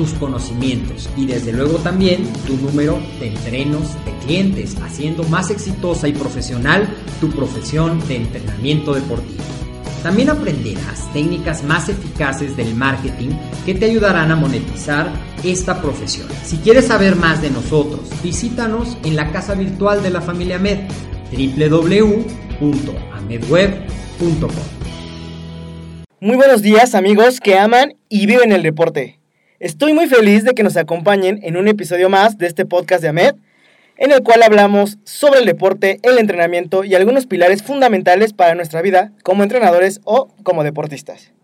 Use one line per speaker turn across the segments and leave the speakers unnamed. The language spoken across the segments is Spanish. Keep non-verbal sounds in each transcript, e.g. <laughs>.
tus conocimientos y desde luego también tu número de entrenos de clientes, haciendo más exitosa y profesional tu profesión de entrenamiento deportivo. También aprenderás técnicas más eficaces del marketing que te ayudarán a monetizar esta profesión. Si quieres saber más de nosotros, visítanos en la casa virtual de la familia Med, www.amedweb.com.
Muy buenos días amigos que aman y viven el deporte. Estoy muy feliz de que nos acompañen en un episodio más de este podcast de AMED, en el cual hablamos sobre el deporte, el entrenamiento y algunos pilares fundamentales para nuestra vida como entrenadores o como deportistas.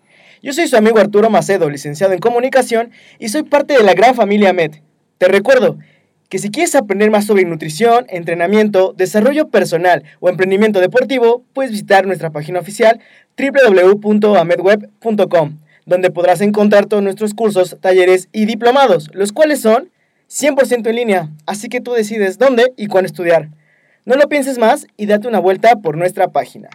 Yo soy su amigo Arturo Macedo, licenciado en comunicación y soy parte de la gran familia AMED. Te recuerdo que si quieres aprender más sobre nutrición, entrenamiento, desarrollo personal o emprendimiento deportivo, puedes visitar nuestra página oficial www.amedweb.com, donde podrás encontrar todos nuestros cursos, talleres y diplomados, los cuales son 100% en línea, así que tú decides dónde y cuándo estudiar. No lo pienses más y date una vuelta por nuestra página.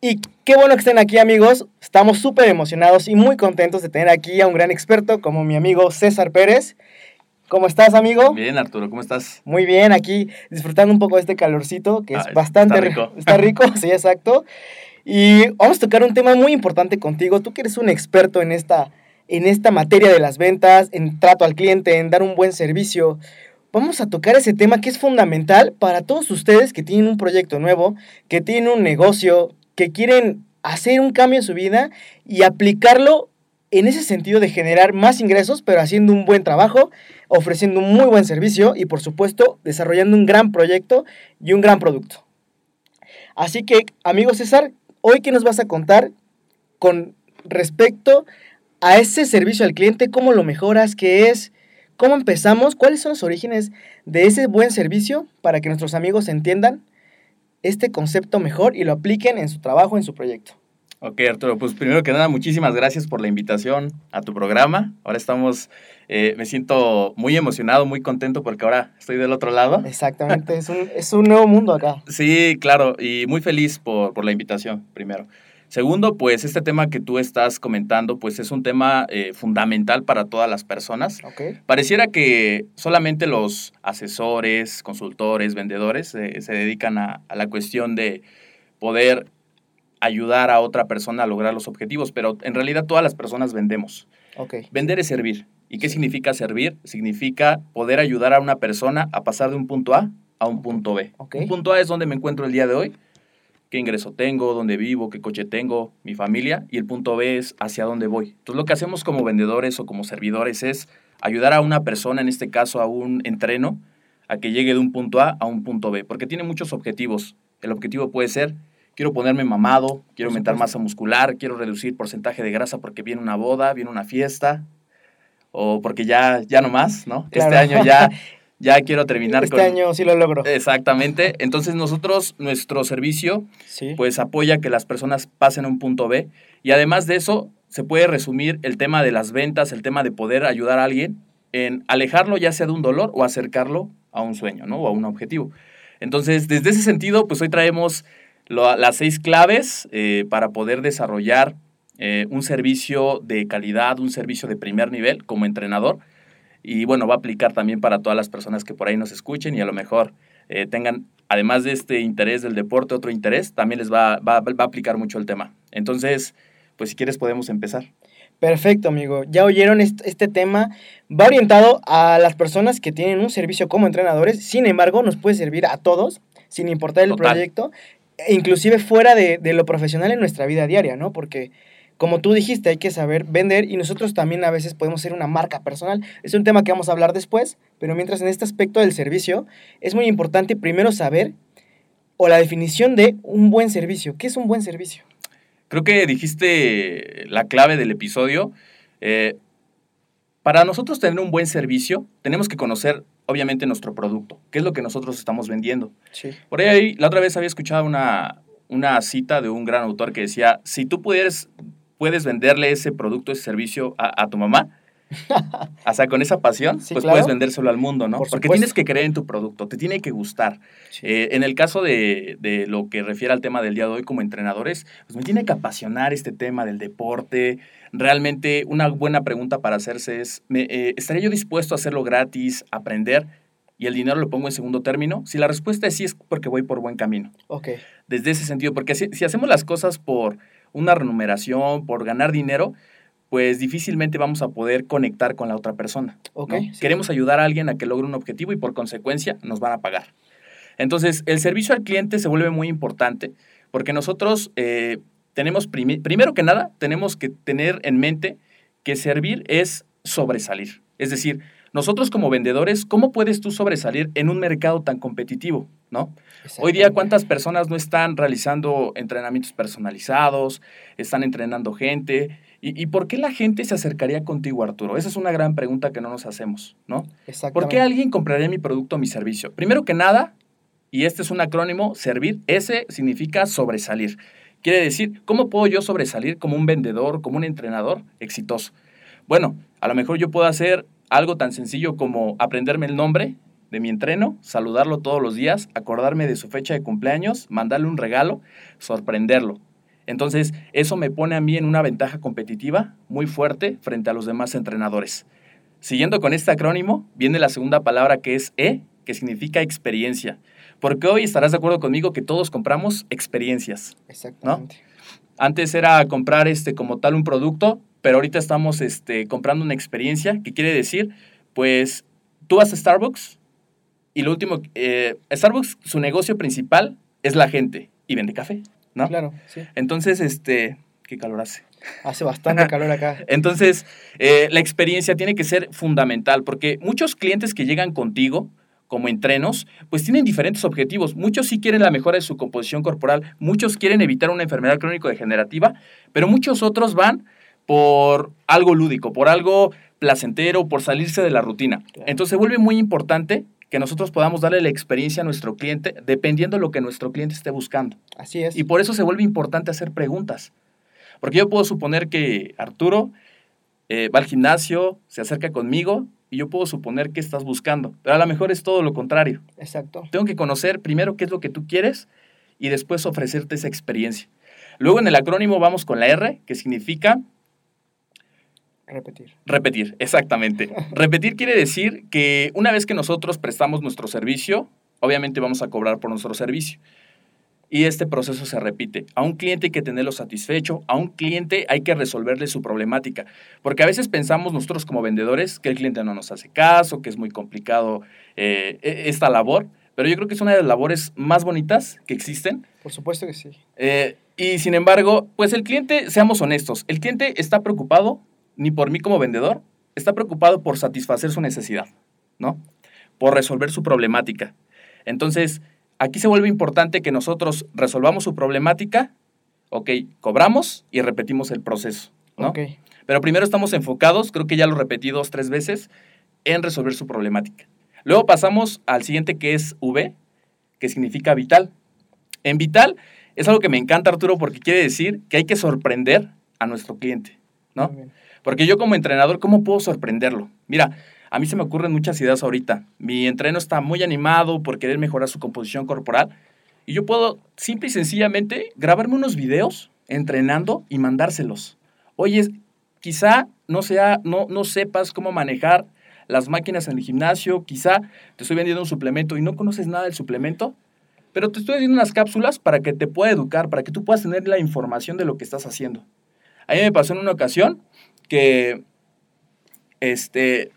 Y qué bueno que estén aquí amigos, estamos súper emocionados y muy contentos de tener aquí a un gran experto como mi amigo César Pérez. ¿Cómo estás, amigo?
Bien, Arturo, ¿cómo estás?
Muy bien, aquí disfrutando un poco de este calorcito, que es
Ah,
bastante
está rico. <laughs>
Está rico, sí, exacto. Y vamos a tocar un tema muy importante contigo. Tú que eres un experto en esta, en esta materia de las ventas, en trato al cliente, en dar un buen servicio. Vamos a tocar ese tema que es fundamental para todos ustedes que tienen un proyecto nuevo, que tienen un negocio, que quieren hacer un cambio en su vida y aplicarlo en ese sentido de generar más ingresos, pero haciendo un buen trabajo, ofreciendo un muy buen servicio y por supuesto desarrollando un gran proyecto y un gran producto. Así que, amigo César, hoy qué nos vas a contar con respecto a ese servicio al cliente, cómo lo mejoras, qué es, cómo empezamos, cuáles son los orígenes de ese buen servicio para que nuestros amigos entiendan este concepto mejor y lo apliquen en su trabajo, en su proyecto.
Ok, Arturo, pues primero que nada, muchísimas gracias por la invitación a tu programa. Ahora estamos, eh, me siento muy emocionado, muy contento porque ahora estoy del otro lado.
Exactamente, es un, es un nuevo mundo acá. <laughs>
Sí, claro, y muy feliz por, por la invitación, primero. Segundo, pues este tema que tú estás comentando, pues es un tema eh, fundamental para todas las personas.
¿Ok?
Pareciera que solamente los asesores, consultores, vendedores eh, se dedican a, a la cuestión de poder ayudar a otra persona a lograr los objetivos, pero en realidad todas las personas vendemos. Vender es servir. ¿Y qué significa servir? Significa poder ayudar a una persona a pasar de un punto A a un punto B. Un punto A es donde me encuentro el día de hoy, qué ingreso tengo, dónde vivo, qué coche tengo, mi familia, y el punto B es hacia dónde voy. Entonces lo que hacemos como vendedores o como servidores es ayudar a una persona, en este caso a un entreno, a que llegue de un punto A a un punto B, porque tiene muchos objetivos. El objetivo puede ser, quiero ponerme mamado, quiero aumentar masa muscular, quiero reducir porcentaje de grasa porque viene una boda, viene una fiesta, o porque ya, ya no más, ¿no? Este año ya, <laughs> ya quiero terminar
Este
con...
año sí lo logro.
Exactamente. Entonces nosotros, nuestro servicio,
Sí.
pues apoya que las personas pasen a un punto B. Y además de eso, se puede resumir el tema de las ventas, el tema de poder ayudar a alguien en alejarlo ya sea de un dolor o acercarlo a un sueño, ¿no? O a un objetivo. Entonces, desde ese sentido, pues hoy traemos lo- las seis claves eh, para poder desarrollar eh, un servicio de calidad, un servicio de primer nivel como entrenador. Y bueno, va a aplicar también para todas las personas que por ahí nos escuchen y a lo mejor eh, tengan, además de este interés del deporte, otro interés, también les va, va, va a aplicar mucho el tema. Entonces, pues si quieres podemos empezar.
Perfecto, amigo. Ya oyeron este, tema. Va orientado a las personas que tienen un servicio como entrenadores. Sin embargo, nos puede servir a todos, sin importar el
Total.
proyecto, inclusive fuera de, de lo profesional en nuestra vida diaria, ¿no? Porque, como tú dijiste, hay que saber vender y nosotros también a veces podemos ser una marca personal. Es un tema que vamos a hablar después, pero mientras en este aspecto del servicio, es muy importante primero saber o la definición de un buen servicio. ¿Qué es un buen servicio?
Creo que dijiste la clave del episodio. Eh, para nosotros tener un buen servicio, tenemos que conocer, obviamente, nuestro producto, qué es lo que nosotros estamos vendiendo.
Sí.
Por ahí, la otra vez había escuchado una, una cita de un gran autor que decía, si tú pudieras, puedes venderle ese producto, ese servicio a, a tu mamá, <laughs> o sea, con esa pasión,
Sí,
pues
claro.
puedes vendérselo al mundo, ¿no?
Por
Porque
supuesto.
tienes que creer en tu producto, te tiene que gustar.
Sí.
Eh, en el caso de, de lo que refiere al tema del día de hoy como entrenadores, pues me tiene que apasionar este tema del deporte. Realmente una buena pregunta para hacerse es, ¿me, eh, ¿estaría yo dispuesto a hacerlo gratis, aprender y el dinero lo pongo en segundo término? Si la respuesta es sí, es porque voy por buen camino.
Ok.
Desde ese sentido, porque si, si hacemos las cosas por una remuneración, por ganar dinero, pues difícilmente vamos a poder conectar con la otra persona.
Ok.
¿no?
sí.
Queremos ayudar a alguien a que logre un objetivo y por consecuencia nos van a pagar. Entonces, el servicio al cliente se vuelve muy importante porque nosotros eh, tenemos, primero que nada, tenemos que tener en mente que servir es sobresalir. Es decir, nosotros como vendedores, ¿cómo puedes tú sobresalir en un mercado tan competitivo? ¿no? Hoy día. ¿cuántas personas no están realizando entrenamientos personalizados? Están entrenando gente. ¿Y, y por qué la gente se acercaría contigo, Arturo? Esa es una gran pregunta que no nos hacemos, ¿no? ¿Por qué alguien compraría mi producto o mi servicio? Primero que nada, y este es un acrónimo, servir, ese significa sobresalir. Quiere decir, ¿cómo puedo yo sobresalir como un vendedor, como un entrenador exitoso? Bueno, a lo mejor yo puedo hacer algo tan sencillo como aprenderme el nombre de mi entreno, saludarlo todos los días, acordarme de su fecha de cumpleaños, mandarle un regalo, sorprenderlo. Entonces, eso me pone a mí en una ventaja competitiva muy fuerte frente a los demás entrenadores. Siguiendo con este acrónimo, viene la segunda palabra que es E, que significa experiencia. Porque hoy estarás de acuerdo conmigo que todos compramos experiencias.
Exactamente.
Antes era comprar este como tal un producto, pero ahorita estamos este, comprando una experiencia, que quiere decir, pues tú vas a Starbucks y lo último, eh, Starbucks, su negocio principal es la gente y vende café, ¿no?
Claro, sí.
Entonces, este, qué calor hace.
Hace bastante calor acá. <laughs>
Entonces, eh, la experiencia tiene que ser fundamental porque muchos clientes que llegan contigo como entrenos, pues tienen diferentes objetivos. Muchos sí quieren la mejora de su composición corporal, muchos quieren evitar una enfermedad crónico-degenerativa, pero muchos otros van por algo lúdico, por algo placentero, por salirse de la rutina. Entonces se vuelve muy importante que nosotros podamos darle la experiencia a nuestro cliente dependiendo de lo que nuestro cliente esté buscando.
Así es.
Y por eso se vuelve importante hacer preguntas. Porque yo puedo suponer que Arturo eh, va al gimnasio, se acerca conmigo y yo puedo suponer que estás buscando. Pero a lo mejor es todo lo contrario.
Exacto.
Tengo que conocer primero qué es lo que tú quieres y después ofrecerte esa experiencia. Luego en el acrónimo vamos con la R, que significa
Repetir.
Repetir, exactamente. <laughs> Repetir quiere decir que una vez que nosotros prestamos nuestro servicio, obviamente vamos a cobrar por nuestro servicio. Y este proceso se repite. A un cliente hay que tenerlo satisfecho, a un cliente hay que resolverle su problemática. Porque a veces pensamos nosotros como vendedores que el cliente no nos hace caso, que es muy complicado eh, e- esta labor, pero yo creo que es una de las labores más bonitas que existen
Por supuesto que sí.
eh, y sin embargo, pues el cliente, seamos honestos, el cliente está preocupado, ni por mí como vendedor, está preocupado por satisfacer su necesidad, ¿no? Por resolver su problemática. Entonces, aquí se vuelve importante que nosotros resolvamos su problemática, ok, cobramos y repetimos el proceso, ¿no?
Ok.
Pero primero estamos enfocados, creo que ya lo repetí dos, tres veces, en resolver su problemática. Luego pasamos al siguiente que es V, que significa vital. En vital es algo que me encanta, Arturo, porque quiere decir que hay que sorprender a nuestro cliente, ¿no? Porque yo como entrenador, ¿cómo puedo sorprenderlo? Mira, a mí se me ocurren muchas ideas ahorita. Mi entreno está muy animado por querer mejorar su composición corporal y yo puedo simple y sencillamente grabarme unos videos entrenando y mandárselos. Oye, quizá no, sea, no, no sepas cómo manejar las máquinas en el gimnasio, quizá te estoy vendiendo un suplemento y no conoces nada del suplemento, pero te estoy vendiendo unas cápsulas para que te pueda educar, para que tú puedas tener la información de lo que estás haciendo. A mí me pasó en una ocasión que, este,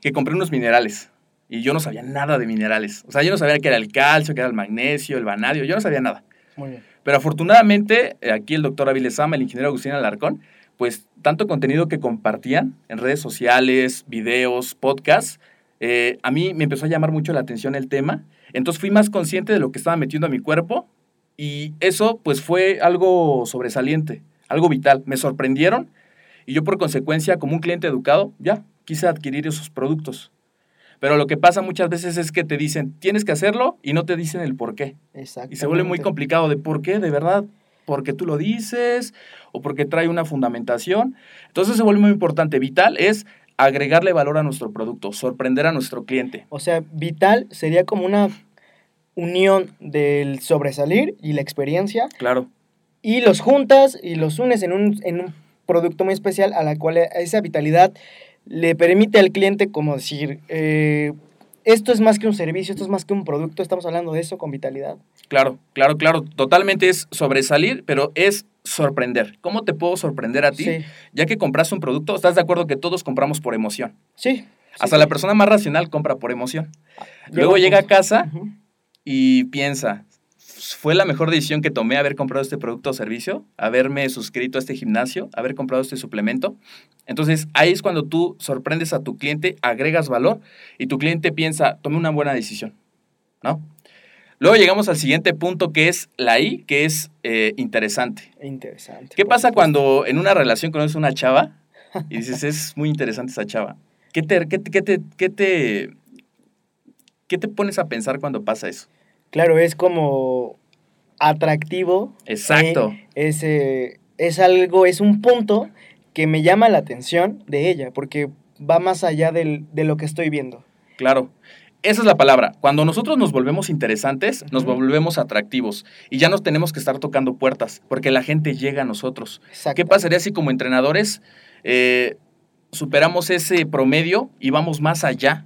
que compré unos minerales y yo no sabía nada de minerales. O sea, yo no sabía qué era el calcio, qué era el magnesio, el vanadio, yo no sabía nada.
Muy bien.
Pero afortunadamente, eh, aquí el doctor Avilés Ama, el ingeniero Agustín Alarcón, pues tanto contenido que compartían en redes sociales, videos, podcasts, eh, a mí me empezó a llamar mucho la atención el tema. Entonces fui más consciente de lo que estaba metiendo a mi cuerpo y eso pues fue algo sobresaliente, algo vital. Me sorprendieron y yo por consecuencia, como un cliente educado, ya quise adquirir esos productos. Pero lo que pasa muchas veces es que te dicen, tienes que hacerlo y no te dicen el por qué. Y se vuelve muy complicado de por qué, de verdad, porque tú lo dices o porque trae una fundamentación. Entonces se vuelve muy importante. Vital es agregarle valor a nuestro producto, sorprender a nuestro cliente.
O sea, vital sería como una unión del sobresalir y la experiencia
Claro,
y los juntas y los unes en un, en un producto muy especial a la cual esa vitalidad le permite al cliente como decir, eh, esto es más que un servicio, esto es más que un producto, estamos hablando de eso con vitalidad.
claro, claro, claro. Totalmente es sobresalir, pero es sorprender. ¿Cómo te puedo sorprender a ti?
Sí,
Ya que compraste un producto, ¿estás de acuerdo que todos compramos por emoción?
sí.
Hasta
sí,
la
sí.
persona más racional compra por emoción. Luego llega a casa y piensa, ¿fue la mejor decisión que tomé haber comprado este producto o servicio? ¿Haberme suscrito a este gimnasio? ¿Haber comprado este suplemento? Entonces, ahí es cuando tú sorprendes a tu cliente, agregas valor y tu cliente piensa, tomé una buena decisión, ¿no? Luego llegamos al siguiente punto que es la I, que es eh, interesante.
Interesante.
¿Qué pasa
supuesto.
cuando en una relación conoces una chava y dices, es muy interesante esa chava? ¿Qué te, qué te, qué te, qué te, qué te pones a pensar cuando pasa eso?
Claro, es como atractivo.
Exacto.
es, eh, es algo, es un punto que me llama la atención de ella, porque va más allá del- de lo que estoy viendo.
Claro. Esa es la palabra. Cuando nosotros nos volvemos interesantes, nos volvemos atractivos y ya nos tenemos que estar tocando puertas porque la gente llega a nosotros. ¿Qué pasaría si como entrenadores eh, superamos ese promedio y vamos más allá?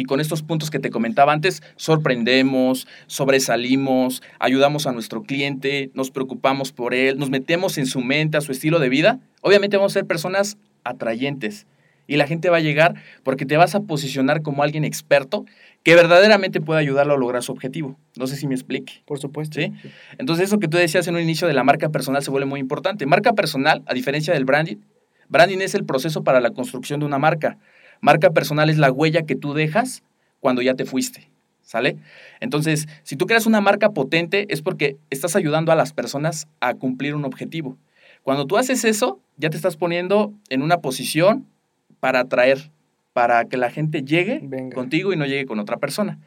Y con estos puntos que te comentaba antes, sorprendemos, sobresalimos, ayudamos a nuestro cliente, nos preocupamos por él, nos metemos en su mente, a su estilo de vida. Obviamente vamos a ser personas atrayentes. Y la gente va a llegar porque te vas a posicionar como alguien experto que verdaderamente puede ayudarlo a lograr su objetivo. No sé si me explique.
Por supuesto.
¿Sí? Entonces, eso que tú decías en un inicio de la marca personal se vuelve muy importante. Marca personal, a diferencia del branding, branding es el proceso para la construcción de una marca. Marca personal es la huella que tú dejas cuando ya te fuiste. ¿Sale? Entonces, si tú creas una marca potente, es porque estás ayudando a las personas a cumplir un objetivo. Cuando tú haces eso, ya te estás poniendo en una posición para atraer, para que la gente llegue
Venga.
contigo y no llegue con otra persona.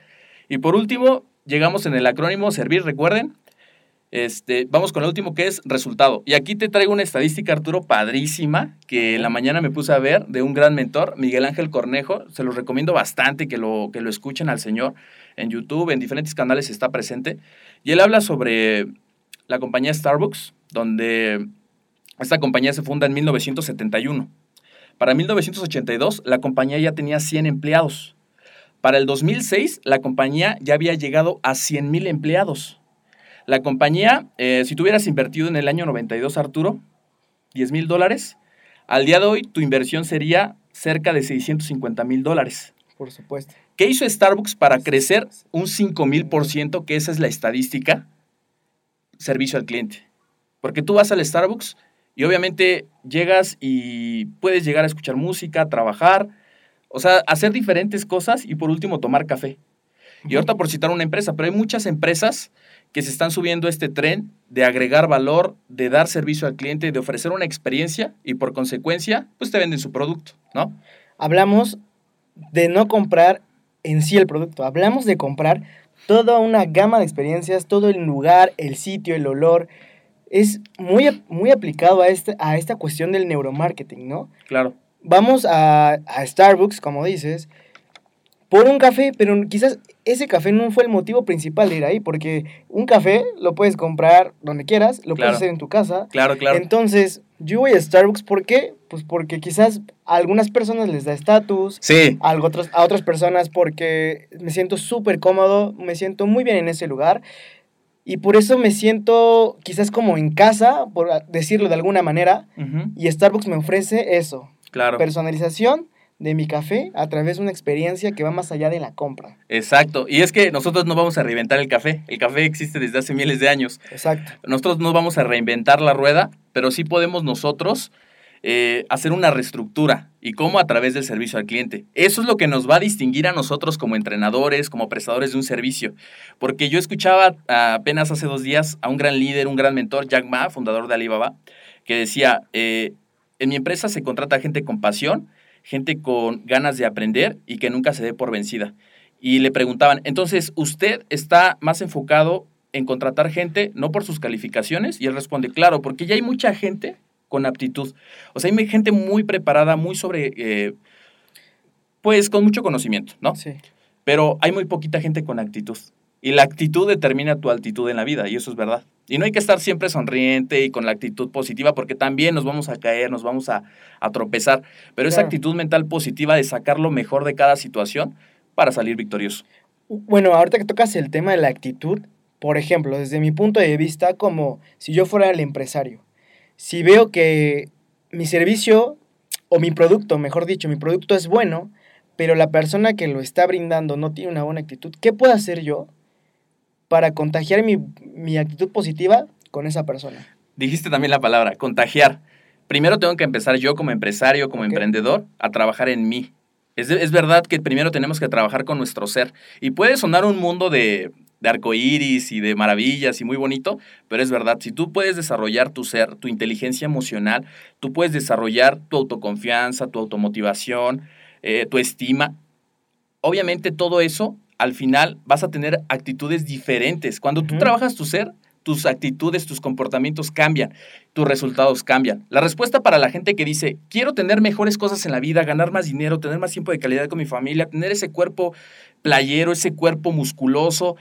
Y por último, llegamos en el acrónimo servir, recuerden. Este, vamos con el último que es resultado. Y aquí te traigo una estadística, Arturo, padrísima, que en la mañana me puse a ver de un gran mentor, Miguel Ángel Cornejo. Se los recomiendo bastante que lo, que lo escuchen al señor en YouTube, en diferentes canales está presente. Y él habla sobre la compañía Starbucks, donde esta compañía se funda en 1971. Para 1982, la compañía ya tenía 100 empleados. Para el 2006, la compañía ya había llegado a 100 mil empleados. La compañía, eh, si tuvieras invertido en el año 92, Arturo, 10 mil dólares, al día de hoy tu inversión sería cerca de 650 mil dólares.
Por supuesto.
¿Qué hizo Starbucks para crecer un 5 mil por ciento, que esa es la estadística? Servicio al cliente. Porque tú vas al Starbucks y obviamente llegas y puedes llegar a escuchar música, trabajar, o sea, hacer diferentes cosas y por último tomar café. Y ahorita por citar una empresa, pero hay muchas empresas que se están subiendo a este tren de agregar valor, de dar servicio al cliente, de ofrecer una experiencia y por consecuencia, pues te venden su producto, ¿no?
Hablamos de no comprar en sí el producto, hablamos de comprar toda una gama de experiencias, todo el lugar, el sitio, el olor. Es muy, muy aplicado a, este, a esta cuestión del neuromarketing, ¿no?
Claro.
Vamos a, a Starbucks, como dices, por un café, pero quizás ese café no fue el motivo principal de ir ahí, porque un café lo puedes comprar donde quieras, lo
Claro.
puedes hacer en tu casa.
Claro, claro.
Entonces, yo voy a Starbucks, ¿por qué? Pues porque quizás a algunas personas les da estatus,
Sí,
a, otras- a otras personas porque me siento súper cómodo, me siento muy bien en ese lugar. Y por eso me siento quizás como en casa, por decirlo de alguna manera. Y Starbucks me ofrece eso,
claro.
personalización de mi café a través de una experiencia que va más allá de la compra.
Exacto. Y es que nosotros no vamos a reinventar el café. El café existe desde hace miles de años.
Exacto.
Nosotros no vamos a reinventar la rueda, pero sí podemos nosotros eh, hacer una reestructura. ¿Y cómo? A través del servicio al cliente. Eso es lo que nos va a distinguir a nosotros como entrenadores, como prestadores de un servicio. Porque yo escuchaba ah, apenas hace dos días a un gran líder, un gran mentor, Jack Ma, fundador de Alibaba, que decía, eh, en mi empresa se contrata gente con pasión, gente con ganas de aprender y que nunca se dé por vencida. Y le preguntaban, entonces, ¿usted está más enfocado en contratar gente no por sus calificaciones? Y él responde, claro, porque ya hay mucha gente con aptitud. O sea, hay gente muy preparada, muy sobre, eh, pues con mucho conocimiento, ¿no?
Sí.
Pero hay muy poquita gente con actitud. Y la actitud determina tu altitud en la vida, y eso es verdad. Y no hay que estar siempre sonriente y con la actitud positiva, porque también nos vamos a caer, nos vamos a, a tropezar. Pero esa actitud mental positiva de sacar lo mejor de cada situación para salir victorioso.
Bueno, ahorita que tocas el tema de la actitud, por ejemplo, desde mi punto de vista, como si yo fuera el empresario, si veo que mi servicio o mi producto, mejor dicho, mi producto es bueno, pero la persona que lo está brindando no tiene una buena actitud, ¿qué puedo hacer yo para contagiar mi, mi actitud positiva con esa persona?
Dijiste también la palabra, contagiar. Primero tengo que empezar yo como empresario, como emprendedor, a trabajar en mí. Es, es verdad que primero tenemos que trabajar con nuestro ser. Y puede sonar un mundo de, de arcoíris y de maravillas y muy bonito, pero es verdad, si tú puedes desarrollar tu ser, tu inteligencia emocional, tú puedes desarrollar tu autoconfianza, tu automotivación, eh, tu estima, obviamente todo eso, al final vas a tener actitudes diferentes. Cuando tú trabajas tu ser, tus actitudes, tus comportamientos cambian, tus resultados cambian. La respuesta para la gente que dice, quiero tener mejores cosas en la vida, ganar más dinero, tener más tiempo de calidad con mi familia, tener ese cuerpo playero, ese cuerpo musculoso,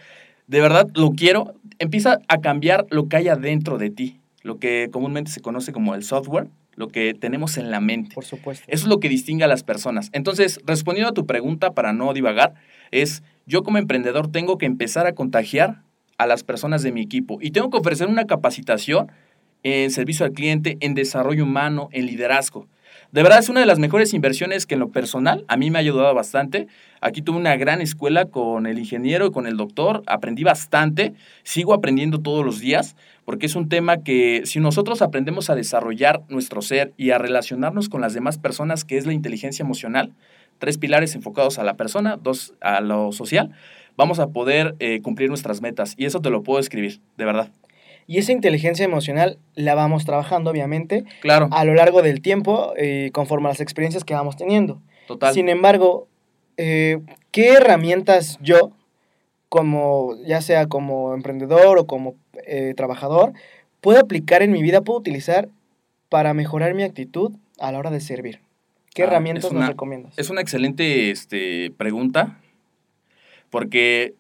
de verdad lo quiero, empieza a cambiar lo que hay adentro de ti, lo que comúnmente se conoce como el software, lo que tenemos en la mente.
Por supuesto.
Eso es lo que distingue a las personas. Entonces, respondiendo a tu pregunta, para no divagar, es yo como emprendedor tengo que empezar a contagiar a las personas de mi equipo y tengo que ofrecer una capacitación en servicio al cliente, en desarrollo humano, en liderazgo. De verdad es una de las mejores inversiones que en lo personal a mí me ha ayudado bastante. Aquí tuve una gran escuela con el ingeniero y con el doctor, aprendí bastante, sigo aprendiendo todos los días, porque es un tema que si nosotros aprendemos a desarrollar nuestro ser y a relacionarnos con las demás personas, que es la inteligencia emocional, tres pilares enfocados a la persona, dos a lo social, vamos a poder eh, cumplir nuestras metas. Y eso te lo puedo escribir, de verdad.
Y esa inteligencia emocional la vamos trabajando, obviamente,
Claro,
a lo largo del tiempo, eh, conforme a las experiencias que vamos teniendo.
total.
Sin embargo, eh, ¿qué herramientas yo, como ya sea como emprendedor o como eh, trabajador, puedo aplicar en mi vida, puedo utilizar para mejorar mi actitud a la hora de servir? ¿Qué
Ah,
herramientas
es
nos
una-
recomiendas?
Es una excelente este, pregunta, porque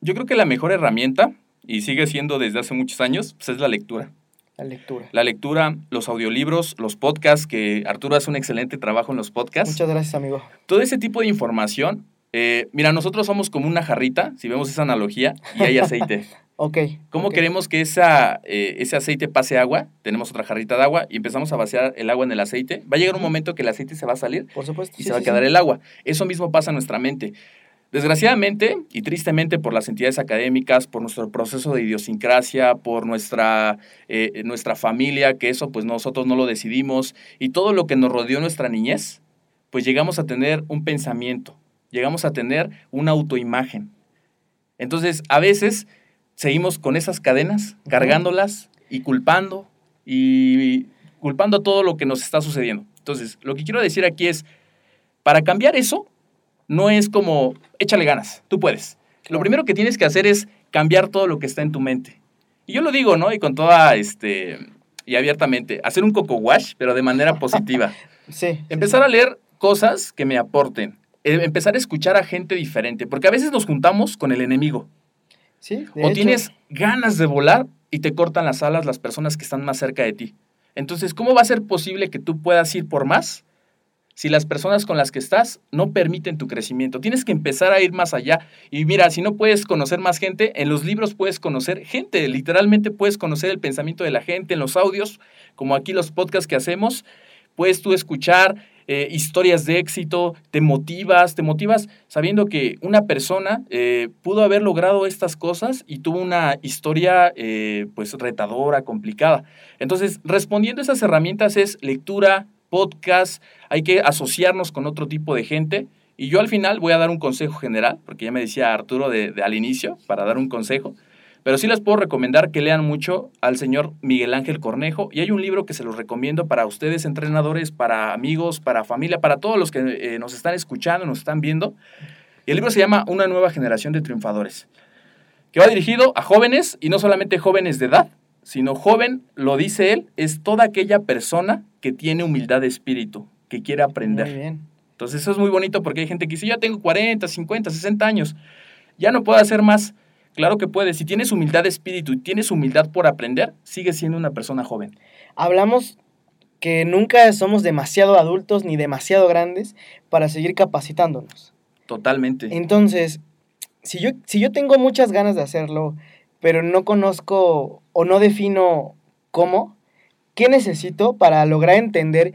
yo creo que la mejor herramienta, y sigue siendo desde hace muchos años, pues es la lectura.
La lectura.
La lectura, los audiolibros, los podcasts, que Arturo hace un excelente trabajo en los podcasts.
Muchas gracias, amigo.
Todo ese tipo de información. eh, mira, nosotros somos como una jarrita, si vemos esa analogía, y hay aceite. <laughs>
Ok.
¿Cómo queremos que esa, eh, ese aceite pase agua? Tenemos otra jarrita de agua y empezamos a vaciar el agua en el aceite. Va a llegar un momento que el aceite se va a salir
Por supuesto.
y
sí,
se va a quedar
sí.
el agua. Eso mismo pasa en nuestra mente. Desgraciadamente y tristemente por las entidades académicas, por nuestro proceso de idiosincrasia, por nuestra, eh, nuestra familia, que eso pues nosotros no lo decidimos, y todo lo que nos rodeó nuestra niñez, pues llegamos a tener un pensamiento, llegamos a tener una autoimagen. Entonces, a veces seguimos con esas cadenas, cargándolas y culpando y culpando todo lo que nos está sucediendo. Entonces, lo que quiero decir aquí es, para cambiar eso, no es como, échale ganas, tú puedes. Lo primero que tienes que hacer es cambiar todo lo que está en tu mente. Y yo lo digo, ¿no? Y con toda, este, y abiertamente, hacer un coco wash, pero de manera positiva. <laughs>
Sí. sí,
Empezar a leer cosas que me aporten. eh, empezar a escuchar a gente diferente, porque a veces nos juntamos con el enemigo.
Sí,
o
hecho.
tienes ganas de volar y te cortan las alas las personas que están más cerca de ti. Entonces, ¿cómo va a ser posible que tú puedas ir por más si las personas con las que estás no permiten tu crecimiento? Tienes que empezar a ir más allá. Y mira, si no puedes conocer más gente, en los libros puedes conocer gente. Literalmente puedes conocer el pensamiento de la gente en los audios, como aquí los podcasts que hacemos. Puedes tú escuchar eh, historias de éxito, te motivas, te motivas sabiendo que una persona eh, pudo haber logrado estas cosas y tuvo una historia eh, pues retadora, complicada. Entonces, respondiendo a esas herramientas es lectura, podcast, hay que asociarnos con otro tipo de gente. Y yo al final voy a dar un consejo general, porque ya me decía Arturo de, de al inicio, para dar un consejo. Pero sí les puedo recomendar que lean mucho al señor Miguel Ángel Cornejo. Y hay un libro que se los recomiendo para ustedes, entrenadores, para amigos, para familia, para todos los que eh, nos están escuchando, nos están viendo. Y el libro se llama Una nueva generación de triunfadores, que va dirigido a jóvenes y no solamente jóvenes de edad, sino joven, lo dice él, es toda aquella persona que tiene humildad de espíritu, que quiere aprender.
Muy bien.
Entonces eso es muy bonito porque hay gente que dice, ya tengo 40, 50, 60 años, ya no puedo hacer más. Claro que puedes. Si tienes humildad de espíritu y tienes humildad por aprender, sigues siendo una persona joven.
Hablamos que nunca somos demasiado adultos ni demasiado grandes para seguir capacitándonos.
Totalmente.
Entonces, si yo, si yo tengo muchas ganas de hacerlo, pero no conozco o no defino cómo, ¿qué necesito para lograr entender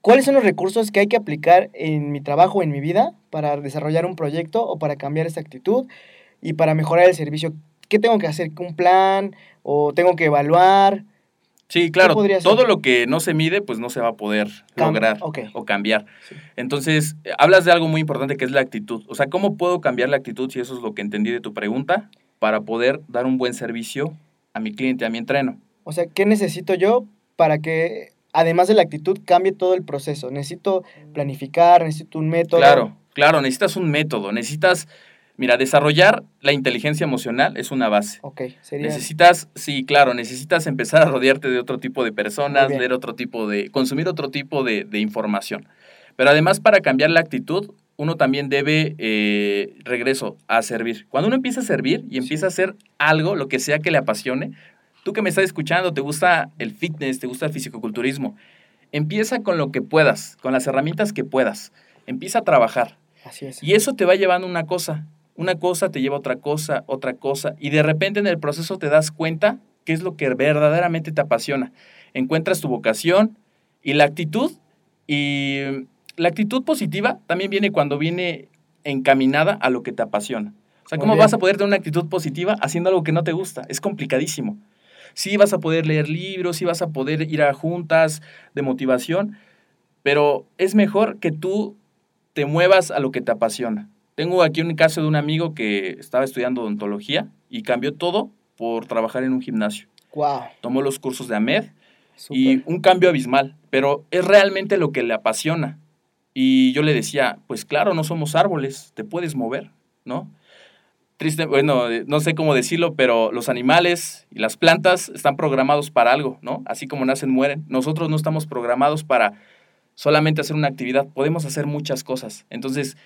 cuáles son los recursos que hay que aplicar en mi trabajo, en mi vida, para desarrollar un proyecto o para cambiar esta actitud y para mejorar el servicio? ¿Qué tengo que hacer? ¿Un plan? ¿O tengo que evaluar?
Sí, claro. Todo lo que no se mide, pues no se va a poder
Cam-
lograr o cambiar.
Sí.
Entonces, hablas de algo muy importante que es la actitud. O sea, ¿cómo puedo cambiar la actitud si eso es lo que entendí de tu pregunta para poder dar un buen servicio a mi cliente, a mi entreno?
O sea, ¿qué necesito yo para que, además de la actitud, cambie todo el proceso? Necesito planificar, necesito un método.
Claro, claro, necesitas un método, necesitas, mira, desarrollar la inteligencia emocional es una base.
Ok, sería...
Necesitas, sí, claro, necesitas empezar a rodearte de otro tipo de personas, leer otro tipo de, consumir otro tipo de, de información. Pero además para cambiar la actitud, uno también debe, eh, regreso, a servir. Cuando uno empieza a servir y empieza a hacer algo, lo que sea que le apasione, tú que me estás escuchando, te gusta el fitness, te gusta el fisicoculturismo, empieza con lo que puedas, con las herramientas que puedas. Empieza a trabajar.
Así es.
Y eso te va llevando una cosa, una cosa te lleva a otra cosa, otra cosa, y de repente en el proceso te das cuenta qué es lo que verdaderamente te apasiona. Encuentras tu vocación y la actitud, y la actitud positiva también viene cuando viene encaminada a lo que te apasiona. O sea,
Muy
¿cómo
bien.
vas a poder tener una actitud positiva haciendo algo que no te gusta? Es complicadísimo. Sí vas a poder leer libros, sí vas a poder ir a juntas de motivación, pero es mejor que tú te muevas a lo que te apasiona. Tengo aquí un caso de un amigo que estaba estudiando odontología y cambió todo por trabajar en un gimnasio.
Wow.
Tomó los cursos de AMED y un cambio abismal, pero es realmente lo que le apasiona. Y yo le decía, pues claro, no somos árboles, te puedes mover, ¿no? Triste, bueno, eh, no sé cómo decirlo, pero los animales y las plantas están programados para algo, ¿no? Así como nacen, mueren. Nosotros no estamos programados para solamente hacer una actividad, podemos hacer muchas cosas. Entonces,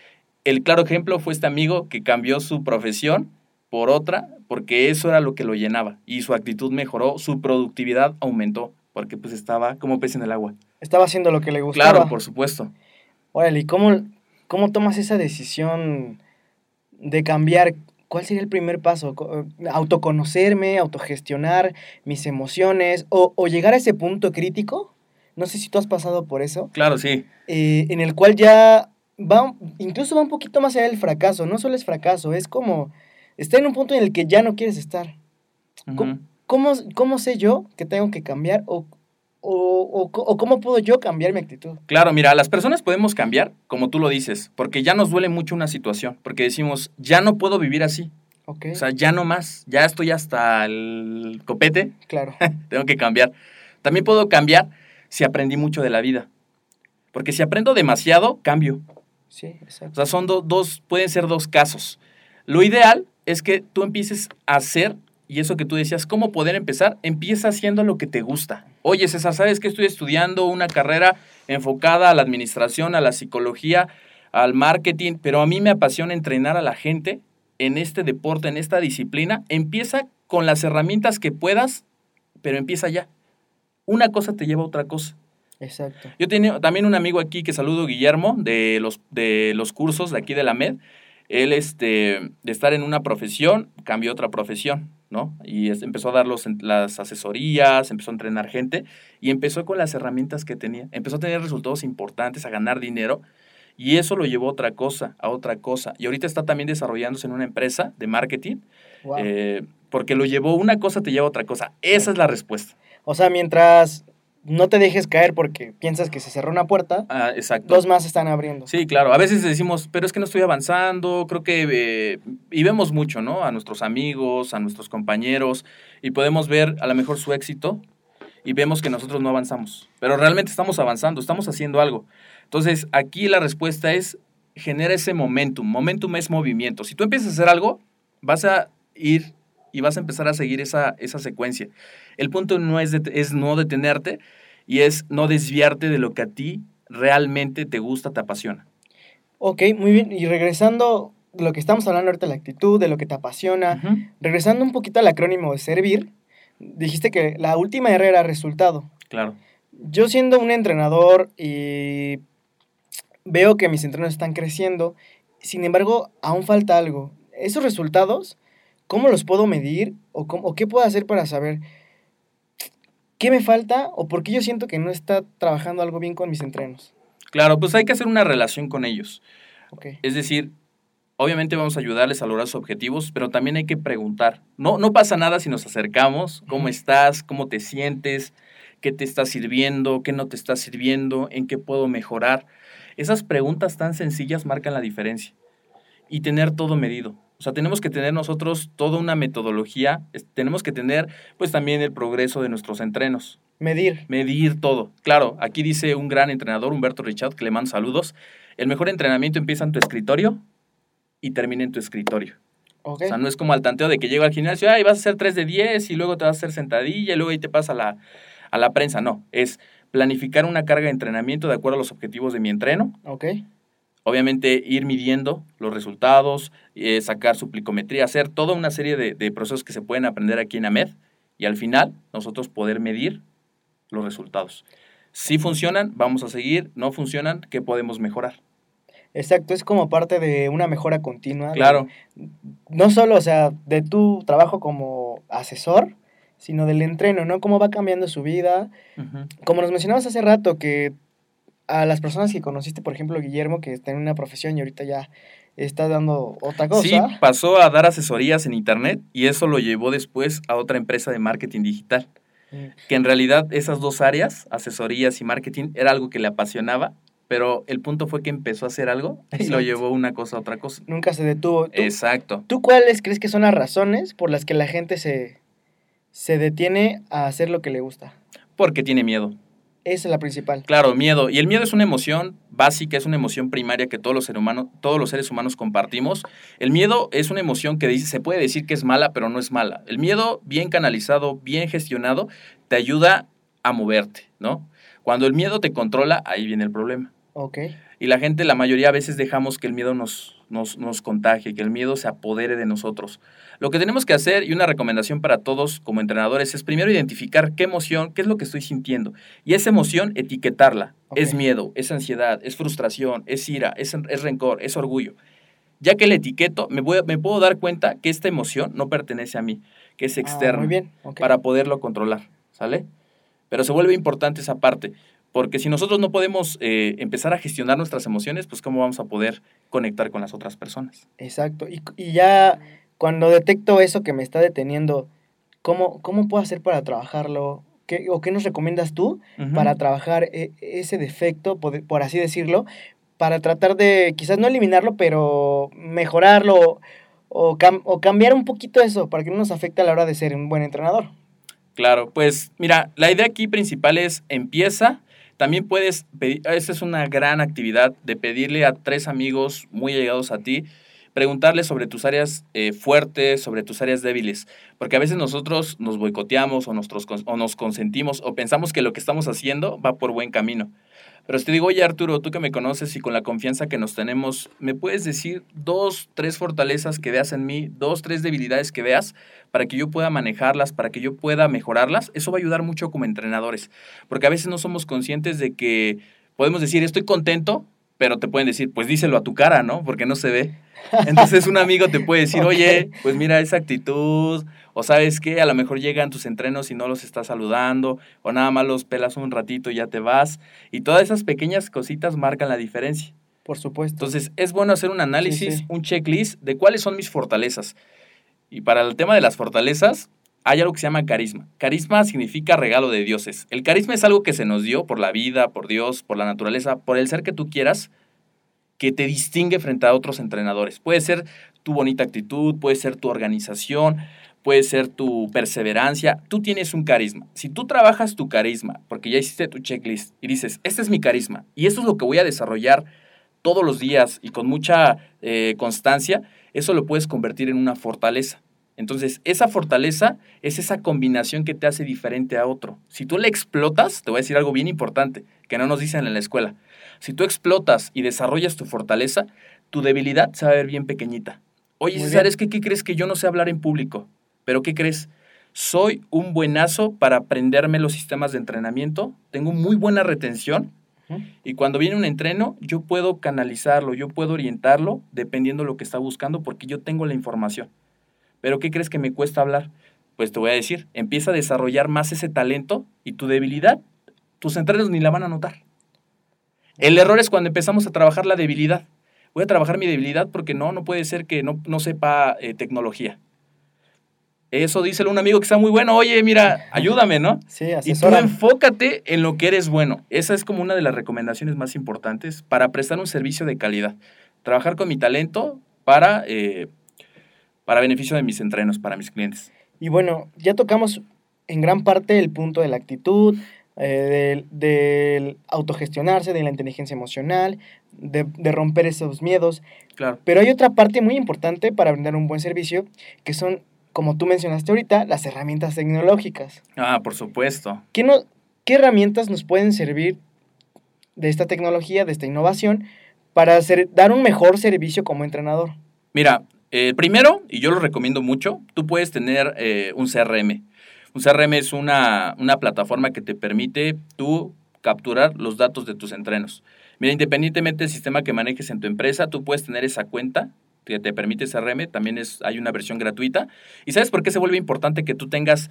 el claro ejemplo fue este amigo que cambió su profesión por otra, porque eso era lo que lo llenaba y su actitud mejoró, su productividad aumentó, porque pues estaba como pez en el agua.
Estaba haciendo lo que le gustaba.
Claro, por supuesto.
Órale, ¿y cómo, cómo tomas esa decisión de cambiar? ¿Cuál sería el primer paso? Eh, ¿Autoconocerme, autogestionar mis emociones o, o llegar a ese punto crítico? No sé si tú has pasado por eso,
Claro, sí.
eh, en el cual ya va, incluso va un poquito más allá del fracaso. No solo es fracaso, es como estar en un punto en el que ya no quieres estar. ¿Cómo, cómo, cómo sé yo que tengo que cambiar o, o, o, o cómo puedo yo cambiar mi actitud?
Claro, mira, las personas podemos cambiar, como tú lo dices, porque ya nos duele mucho una situación, porque decimos, ya no puedo vivir así,
¿Ok?
o sea, ya no más, ya estoy hasta el copete,
claro. <laughs>
tengo que cambiar. También puedo cambiar si aprendí mucho de la vida, porque si aprendo demasiado, cambio.
Sí,
O
exacto.
sea, son do- dos, pueden ser dos casos. Lo ideal es que tú empieces a hacer, y eso que tú decías, ¿cómo poder empezar? Empieza haciendo lo que te gusta. Oye, César, ¿sabes que estoy estudiando una carrera enfocada a la administración, a la psicología, al marketing, pero a mí me apasiona entrenar a la gente en este deporte, en esta disciplina. Empieza con las herramientas que puedas, pero empieza ya. Una cosa te lleva a otra cosa.
Exacto.
Yo tenía también un amigo aquí que saludo, Guillermo, de los, de los cursos de aquí de la MED. Él, este, de estar en una profesión, cambió otra profesión, ¿no? Y es- empezó a dar los, las asesorías, empezó a entrenar gente y empezó con las herramientas que tenía. Empezó a tener resultados importantes, a ganar dinero y eso lo llevó a otra cosa, a otra cosa. Y ahorita está también desarrollándose en una empresa de marketing
Wow.
eh, porque lo llevó, una cosa te lleva a otra cosa. Esa es la respuesta.
O sea, mientras no te dejes caer porque piensas que se cerró una puerta,
Ah, exacto.
dos más están abriendo.
Sí, claro. A veces decimos, pero es que no estoy avanzando, creo que... eh, y vemos mucho, ¿no? A nuestros amigos, a nuestros compañeros, y podemos ver a lo mejor su éxito y vemos que nosotros no avanzamos. Pero realmente estamos avanzando, estamos haciendo algo. Entonces, aquí la respuesta es, genera ese momentum. Momentum es movimiento. Si tú empiezas a hacer algo, vas a ir y vas a empezar a seguir esa, esa secuencia. El punto no es, es no detenerte y es no desviarte de lo que a ti realmente te gusta, te apasiona.
Ok, muy bien. Y regresando de lo que estamos hablando ahorita, la actitud, de lo que te apasiona, regresando un poquito al acrónimo de servir, dijiste que la última R era resultado.
Claro.
Yo siendo un entrenador y veo que mis entrenos están creciendo, sin embargo, aún falta algo. Esos resultados, ¿cómo los puedo medir o, cómo- o qué puedo hacer para saber qué me falta o por qué yo siento que no está trabajando algo bien con mis entrenos?
Claro, pues hay que hacer una relación con ellos.
Ok,
Es decir, obviamente vamos a ayudarles a lograr sus objetivos, pero también hay que preguntar. No, no pasa nada si nos acercamos, cómo estás, cómo te sientes, qué te está sirviendo, qué no te está sirviendo, en qué puedo mejorar. Esas preguntas tan sencillas marcan la diferencia. Y tener todo medido. O sea, tenemos que tener nosotros toda una metodología, es- tenemos que tener pues también el progreso de nuestros entrenos.
medir.
Medir todo. Claro, aquí dice un gran entrenador, Humberto Richard, que le mando saludos. El mejor entrenamiento empieza en tu escritorio y termina en tu escritorio.
Ok,
O sea, no es como al tanteo de que llego al gimnasio, ay, vas a hacer 3 de 10 y luego te vas a hacer sentadilla y luego ahí te pasa a la, a la prensa. No, es planificar una carga de entrenamiento de acuerdo a los objetivos de mi entreno.
ok,
Obviamente ir midiendo los resultados, eh, sacar su plicometría, hacer toda una serie de, de procesos que se pueden aprender aquí en AMED y al final nosotros poder medir los resultados. Si funcionan, vamos a seguir, no funcionan, ¿qué podemos mejorar?
exacto. Es como parte de una mejora continua. de-
Claro,
no solo, o sea, de tu trabajo como asesor, sino del entreno, ¿no? Cómo va cambiando su vida. Como nos mencionabas hace rato, que a las personas que conociste, por ejemplo, Guillermo, que está en una profesión y ahorita ya está dando otra cosa.
Sí, pasó a dar asesorías en internet y eso lo llevó después a otra empresa de marketing digital.
Mm,
Que en realidad esas dos áreas, asesorías y marketing, era algo que le apasionaba, pero el punto fue que empezó a hacer algo y lo llevó una cosa a otra cosa.
Nunca se detuvo. ¿Tú,
Exacto.
tú cuáles crees que son las razones por las que la gente se, se detiene a hacer lo que le gusta?
Porque tiene miedo.
Esa es la principal.
Claro, miedo. Y el miedo es una emoción básica, es una emoción primaria que todos los, seres humanos, todos los seres humanos compartimos. El miedo es una emoción que dice- se puede decir que es mala, pero no es mala. El miedo, bien canalizado, bien gestionado, te ayuda a moverte, ¿no? Cuando el miedo te controla, ahí viene el problema.
Ok.
Y la gente, la mayoría a veces dejamos que el miedo nos, nos, nos contagie, que el miedo se apodere de nosotros. Lo que tenemos que hacer, y una recomendación para todos como entrenadores, es primero identificar qué emoción, qué es lo que estoy sintiendo. Y esa emoción, etiquetarla. Es miedo, es ansiedad, es frustración, es ira, es, es rencor, es orgullo. Ya que la etiqueto, me, voy me puedo dar cuenta que esta emoción no pertenece a mí, que es
Ah,
externa
muy bien.
para poderlo controlar, ¿sale? Pero se vuelve importante esa parte, porque si nosotros no podemos eh, empezar a gestionar nuestras emociones, pues cómo vamos a poder conectar con las otras personas.
Exacto. Y, y ya cuando detecto eso que me está deteniendo, ¿cómo, cómo puedo hacer para trabajarlo? ¿Qué, ¿O qué nos recomiendas tú para trabajar e- ese defecto, por, por así decirlo, para tratar de quizás no eliminarlo, pero mejorarlo o, cam- o cambiar un poquito eso para que no nos afecte a la hora de ser un buen entrenador?
Claro, pues mira, la idea aquí principal es empieza. También puedes pedir, esa es una gran actividad de pedirle a tres amigos muy allegados a ti, preguntarles sobre tus áreas eh, fuertes, sobre tus áreas débiles, porque a veces nosotros nos boicoteamos o, nosotros, o nos consentimos o pensamos que lo que estamos haciendo va por buen camino. Pero si te digo, oye Arturo, tú que me conoces y con la confianza que nos tenemos, ¿me puedes decir dos, tres fortalezas que veas en mí, dos, tres debilidades que veas para que yo pueda manejarlas, para que yo pueda mejorarlas? Eso va a ayudar mucho como entrenadores, porque a veces no somos conscientes de que podemos decir, estoy contento, pero te pueden decir, pues díselo a tu cara, ¿no? Porque no se ve. Entonces un amigo te puede decir, <laughs> oye, pues mira esa actitud, o sabes qué, a lo mejor llegan tus entrenos y no los estás saludando, o nada más los pelas un ratito y ya te vas. Y todas esas pequeñas cositas marcan la diferencia.
Por supuesto.
Entonces es bueno hacer un análisis,
sí.
un checklist de cuáles son mis fortalezas. Y para el tema de las fortalezas, hay algo que se llama carisma. Carisma significa regalo de dioses. El carisma es algo que se nos dio por la vida, por Dios, por la naturaleza, por el ser que tú quieras, que te distingue frente a otros entrenadores. Puede ser tu bonita actitud, puede ser tu organización, puede ser tu perseverancia. Tú tienes un carisma. Si tú trabajas tu carisma, porque ya hiciste tu checklist y dices, este es mi carisma y esto es lo que voy a desarrollar todos los días y con mucha eh, constancia, eso lo puedes convertir en una fortaleza. Entonces, esa fortaleza es esa combinación que te hace diferente a otro. Si tú la explotas, te voy a decir algo bien importante que no nos dicen en la escuela. Si tú explotas y desarrollas tu fortaleza, tu debilidad se va a ver bien pequeñita. Oye,
Muy
César,
bien.
es que ¿qué crees que yo no sé hablar en público? ¿Pero qué crees? Soy un buenazo para aprenderme los sistemas de entrenamiento, tengo muy buena retención y cuando viene un entreno, yo puedo canalizarlo, yo puedo orientarlo dependiendo de lo que está buscando porque yo tengo la información. Pero ¿qué crees que me cuesta hablar? Pues te voy a decir, empieza a desarrollar más ese talento y tu debilidad, tus entrenos ni la van a notar. El error es cuando empezamos a trabajar la debilidad. Voy a trabajar mi debilidad porque no, no puede ser que no, no sepa eh, tecnología. Eso díselo a un amigo que está muy bueno. Oye, mira, <laughs> ayúdame, ¿no?
Sí,
Y tú
asesora.
enfócate en lo que eres bueno. Esa es como una de las recomendaciones más importantes para prestar un servicio de calidad. Trabajar con mi talento para, eh, para beneficio de mis entrenos, para mis clientes.
Y bueno, ya tocamos en gran parte el punto de la actitud, eh, del, del autogestionarse, de la inteligencia emocional, de, de romper esos miedos.
Claro.
Pero hay otra parte muy importante para brindar un buen servicio, que son, como tú mencionaste ahorita, las herramientas tecnológicas.
Ah, por supuesto.
¿Qué, no, ¿Qué herramientas nos pueden servir de esta tecnología, de esta innovación, para hacer, dar un mejor servicio como entrenador?
Mira, eh, primero, y yo lo recomiendo mucho, tú puedes tener eh, un CRM. Un CRM es una, una plataforma que te permite tú capturar los datos de tus entrenos. Mira, independientemente del sistema que manejes en tu empresa, tú puedes tener esa cuenta que te permite CRM, también es, hay una versión gratuita. ¿Y sabes por qué se vuelve importante que tú tengas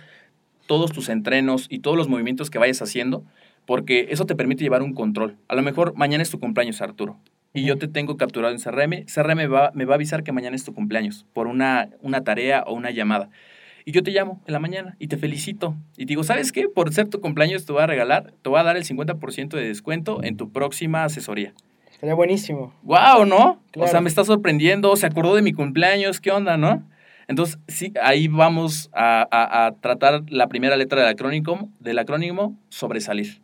todos tus entrenos y todos los movimientos que vayas haciendo? Porque eso te permite llevar un control. A lo mejor mañana es tu cumpleaños, Arturo, y yo te tengo capturado en CRM. CRM va, me va a avisar que mañana es tu cumpleaños por una, una tarea o una llamada. Y yo te llamo en la mañana y te felicito. Y te digo, ¿sabes qué? Por ser tu cumpleaños te voy a regalar, te voy a dar el 50% de descuento en tu próxima asesoría.
Sería buenísimo.
¡Wow! ¿No? O
Claro.
sea, me está sorprendiendo, se acordó de mi cumpleaños, ¿qué onda, no? Entonces, sí, ahí vamos a, a- a tratar la primera letra del acrónimo, del acrónimo, sobresalir.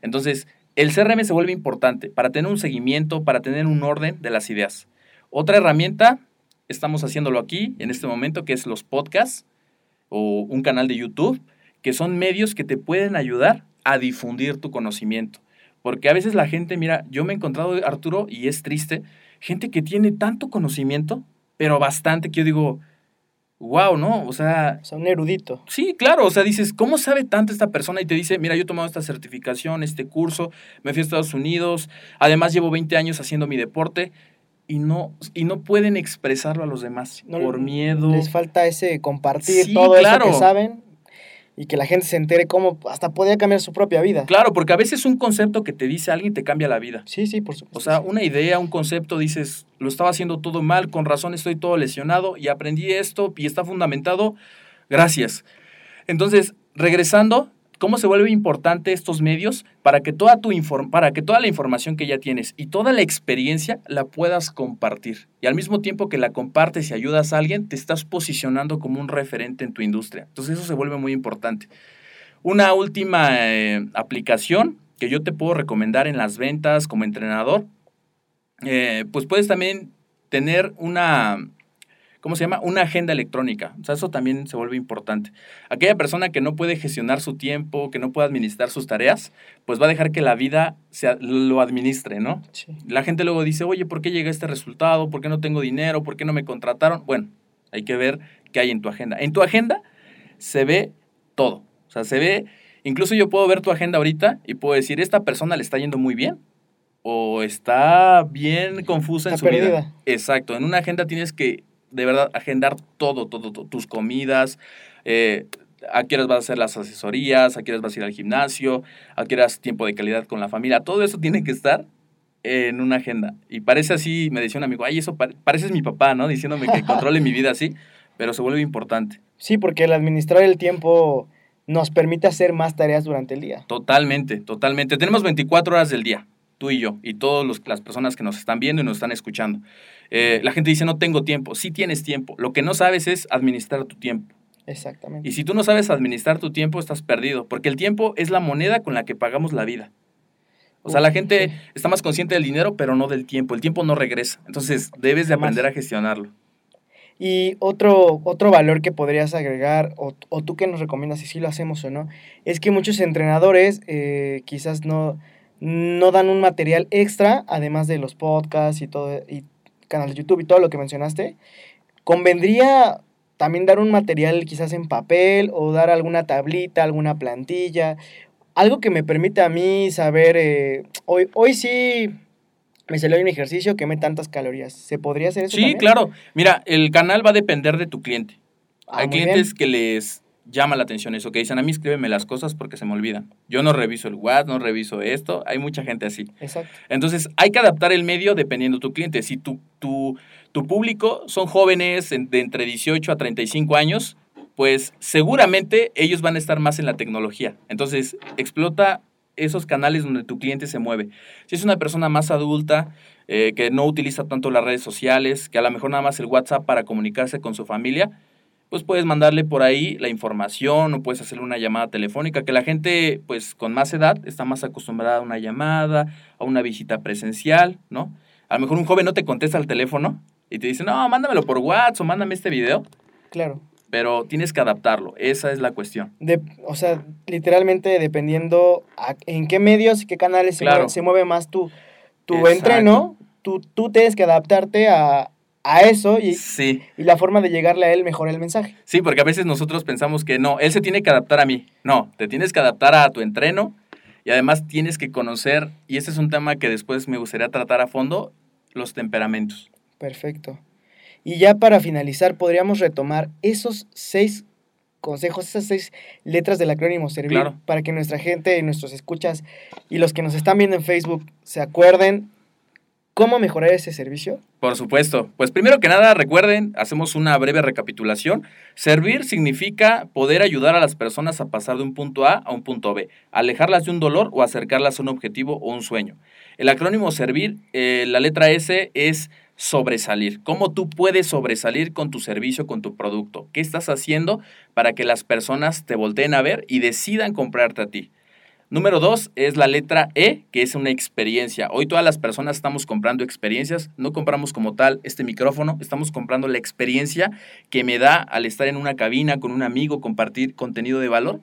Entonces, el CRM se vuelve importante para tener un seguimiento, para tener un orden de las ideas. Otra herramienta, estamos haciéndolo aquí, en este momento, que es los podcasts o un canal de YouTube, que son medios que te pueden ayudar a difundir tu conocimiento. Porque a veces la gente, mira, yo me he encontrado, Arturo, y es triste, gente que tiene tanto conocimiento, pero bastante, que yo digo, wow, ¿no? O sea,
O sea, un erudito.
Sí, claro, o sea, dices, ¿cómo sabe tanto esta persona? Y te dice, mira, yo he tomado esta certificación, este curso, me fui a Estados Unidos, además llevo 20 años haciendo mi deporte y no, y no pueden expresarlo a los demás
No,
por miedo.
Les falta ese compartir
Sí,
todo
claro.
eso que saben y que la gente se entere cómo hasta podría cambiar su propia vida.
Claro, porque a veces un concepto que te dice alguien te cambia la vida.
Sí, sí, por supuesto.
O sea, una idea, un concepto, dices, lo estaba haciendo todo mal, con razón estoy todo lesionado y aprendí esto y está fundamentado, gracias. Entonces, regresando, ¿cómo se vuelve importante estos medios para que toda tu inform para que toda la información que ya tienes y toda la experiencia la puedas compartir? Y al mismo tiempo que la compartes y ayudas a alguien, te estás posicionando como un referente en tu industria. Entonces, eso se vuelve muy importante. Una última eh, aplicación que yo te puedo recomendar en las ventas como entrenador, eh, pues puedes también tener una, ¿cómo se llama? Una agenda electrónica. O sea, eso también se vuelve importante. Aquella persona que no puede gestionar su tiempo, que no puede administrar sus tareas, pues va a dejar que la vida se, lo administre, ¿no?
Sí.
La gente luego dice, oye, ¿por qué llegué a este resultado? ¿Por qué no tengo dinero? ¿Por qué no me contrataron? Bueno, hay que ver qué hay en tu agenda. En tu agenda se ve todo. O sea, se ve, incluso yo puedo ver tu agenda ahorita y puedo decir, esta persona le está yendo muy bien o está bien confusa en su vida. Exacto, en una agenda tienes que de verdad agendar todo, todo, todo, tus comidas, eh, a qué horas vas a hacer las asesorías, a qué horas vas a ir al gimnasio, a qué horas tiempo de calidad con la familia, todo eso tiene que estar en una agenda. Y parece así, me decía un amigo, ay, eso pare- pareces mi papá, ¿no? Diciéndome que <laughs> controle mi vida así, pero se vuelve importante.
Sí, porque el administrar el tiempo nos permite hacer más tareas durante el día.
Totalmente, totalmente. Tenemos 24 horas del día, tú y yo, y todas las personas que nos están viendo y nos están escuchando. Eh, la gente dice, no tengo tiempo. Sí tienes tiempo. Lo que no sabes es administrar tu tiempo.
Exactamente.
Y si tú no sabes administrar tu tiempo, estás perdido, porque el tiempo es la moneda con la que pagamos la vida. O sea, la gente
sí.
está más consciente del dinero, pero no del tiempo. El tiempo no regresa. Entonces, debes de aprender a gestionarlo.
Y otro, otro valor que podrías agregar, o, o tú que nos recomiendas si sí lo hacemos o no, es que muchos entrenadores eh, quizás no, no dan un material extra, además de los podcasts y todo, y canal de YouTube y todo lo que mencionaste. Convendría también dar un material quizás en papel o dar alguna tablita, alguna plantilla, algo que me permita a mí saber, eh, hoy, hoy sí me salió un ejercicio, quemé tantas calorías. ¿Se podría hacer eso?
Sí,
también?
claro. Mira, el canal va a depender de tu cliente.
Ah,
Hay clientes
bien.
que les llama la atención eso, que dicen, a mí escríbeme las cosas porque se me olvidan. Yo no reviso el WhatsApp, no reviso esto. Hay mucha gente así.
Exacto.
Entonces, hay que adaptar el medio dependiendo de tu cliente. Si tu, tu, tu público son jóvenes en- de entre 18 a 35 años, pues seguramente ellos van a estar más en la tecnología. Entonces, explota esos canales donde tu cliente se mueve. Si es una persona más adulta, eh, que no utiliza tanto las redes sociales, que a lo mejor nada más el WhatsApp para comunicarse con su familia, pues puedes mandarle por ahí la información o puedes hacerle una llamada telefónica, que la gente pues con más edad está más acostumbrada a una llamada, a una visita presencial, ¿no? A lo mejor un joven no te contesta al teléfono y te dice, no, mándamelo por WhatsApp o mándame este video,
Claro.
pero tienes que adaptarlo, esa es la cuestión.
De, o sea, literalmente dependiendo a- en qué medios y qué canales se, mueve, se mueve más tu, tu
Exacto.
entreno, tú, tú tienes que adaptarte a, a eso y,
Sí,
y la forma de llegarle a él mejora el mensaje.
sí, porque a veces nosotros pensamos que no, él se tiene que adaptar a mí. No, te tienes que adaptar a tu entreno y además tienes que conocer, y ese es un tema que después me gustaría tratar a fondo, los temperamentos.
Perfecto. Y ya para finalizar, podríamos retomar esos seis consejos, esas seis letras del acrónimo Servir,
Claro.
para que nuestra gente, nuestros escuchas y los que nos están viendo en Facebook se acuerden cómo mejorar ese servicio.
Por supuesto. Pues primero que nada, recuerden, hacemos una breve recapitulación. Servir significa poder ayudar a las personas a pasar de un punto A a un punto B, alejarlas de un dolor o acercarlas a un objetivo o un sueño. El acrónimo Servir, eh, la letra S es sobresalir. ¿Cómo tú puedes sobresalir con tu servicio, con tu producto? ¿Qué estás haciendo para que las personas te volteen a ver y decidan comprarte a ti? Número dos es la letra E, que es una experiencia. Hoy todas las personas estamos comprando experiencias, no compramos como tal este micrófono, estamos comprando la experiencia que me da al estar en una cabina con un amigo, compartir contenido de valor.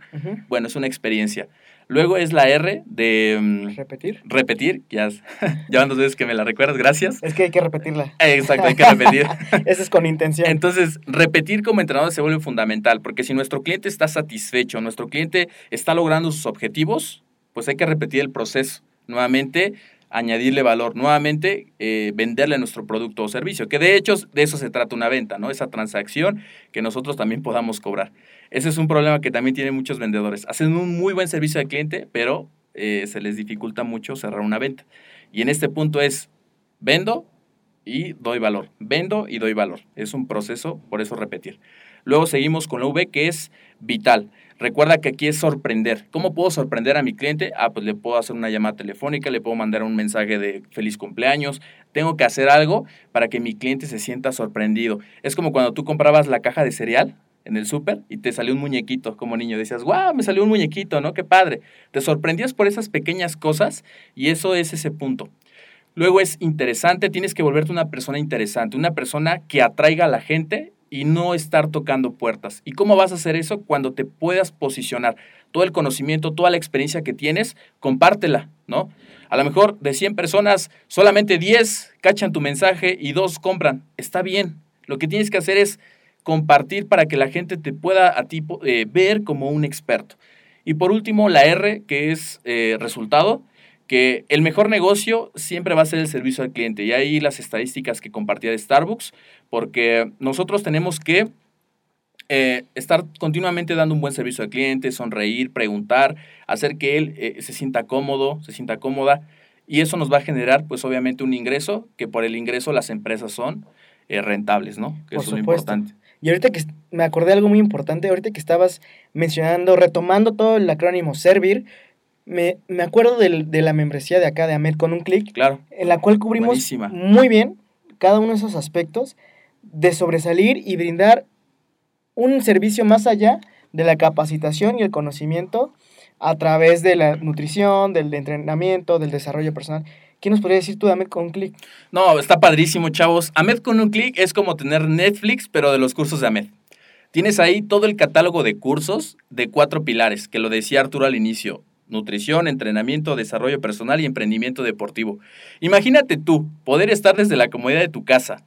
Bueno, es una experiencia. Luego es la R de mm,
Repetir.
repetir, ya, <laughs> ya van dos veces que me la recuerdas, gracias.
Es que hay que repetirla.
Exacto, hay que repetir. <laughs>
Eso es con intención.
Entonces, repetir como entrenador se vuelve fundamental, porque si nuestro cliente está satisfecho, nuestro cliente está logrando sus objetivos, pues hay que repetir el proceso. Nuevamente, añadirle valor, nuevamente eh, venderle nuestro producto o servicio, que de hecho de eso se trata una venta, ¿no? Esa transacción que nosotros también podamos cobrar. Ese es un problema que también tienen muchos vendedores. Hacen un muy buen servicio al cliente, pero eh, se les dificulta mucho cerrar una venta. Y en este punto es, vendo y doy valor. Vendo y doy valor. Es un proceso, por eso repetir. Luego seguimos con la V, que es vital. Recuerda que aquí es sorprender. ¿Cómo puedo sorprender a mi cliente? Ah, pues le puedo hacer una llamada telefónica, le puedo mandar un mensaje de feliz cumpleaños. Tengo que hacer algo para que mi cliente se sienta sorprendido. Es como cuando tú comprabas la caja de cereal en el súper y te salió un muñequito como niño. Decías, wow, me salió un muñequito, ¿no? Qué padre. Te sorprendías por esas pequeñas cosas y eso es ese punto. Luego es interesante, tienes que volverte una persona interesante, una persona que atraiga a la gente y no estar tocando puertas. ¿Y cómo vas a hacer eso? Cuando te puedas posicionar. Todo el conocimiento, toda la experiencia que tienes, compártela, ¿no? A lo mejor de 100 personas, solamente 10 cachan tu mensaje y 2 compran. Está bien. Lo que tienes que hacer es compartir para que la gente te pueda a ti eh, ver como un experto. Y por último, la R, que es eh, resultado, que el mejor negocio siempre va a ser el servicio al cliente. Y ahí las estadísticas que compartía de Starbucks, porque nosotros tenemos que eh, estar continuamente dando un buen servicio al cliente, sonreír, preguntar, hacer que él se sienta cómodo, se sienta cómoda. Y eso nos va a generar, pues obviamente, un ingreso, que por el ingreso las empresas son rentables, ¿no? Que
Por
es lo importante.
Y ahorita que me acordé de algo muy importante, ahorita que estabas mencionando, retomando todo el acrónimo Servir, me, me acuerdo del- de la membresía de acá de AMED con un clic,
Claro.
en la cual cubrimos
Buenísima.
muy bien cada uno de esos aspectos de sobresalir y brindar un servicio más allá de la capacitación y el conocimiento a través de la nutrición, del entrenamiento, del desarrollo personal. ¿Qué nos podría decir tú de AMED con un clic?
No, está padrísimo, chavos. Ahmed con un clic es como tener Netflix, pero de los cursos de Ahmed. Tienes ahí todo el catálogo de cursos de cuatro pilares, que lo decía Arturo al inicio. Nutrición, entrenamiento, desarrollo personal y emprendimiento deportivo. Imagínate tú poder estar desde la comodidad de tu casa,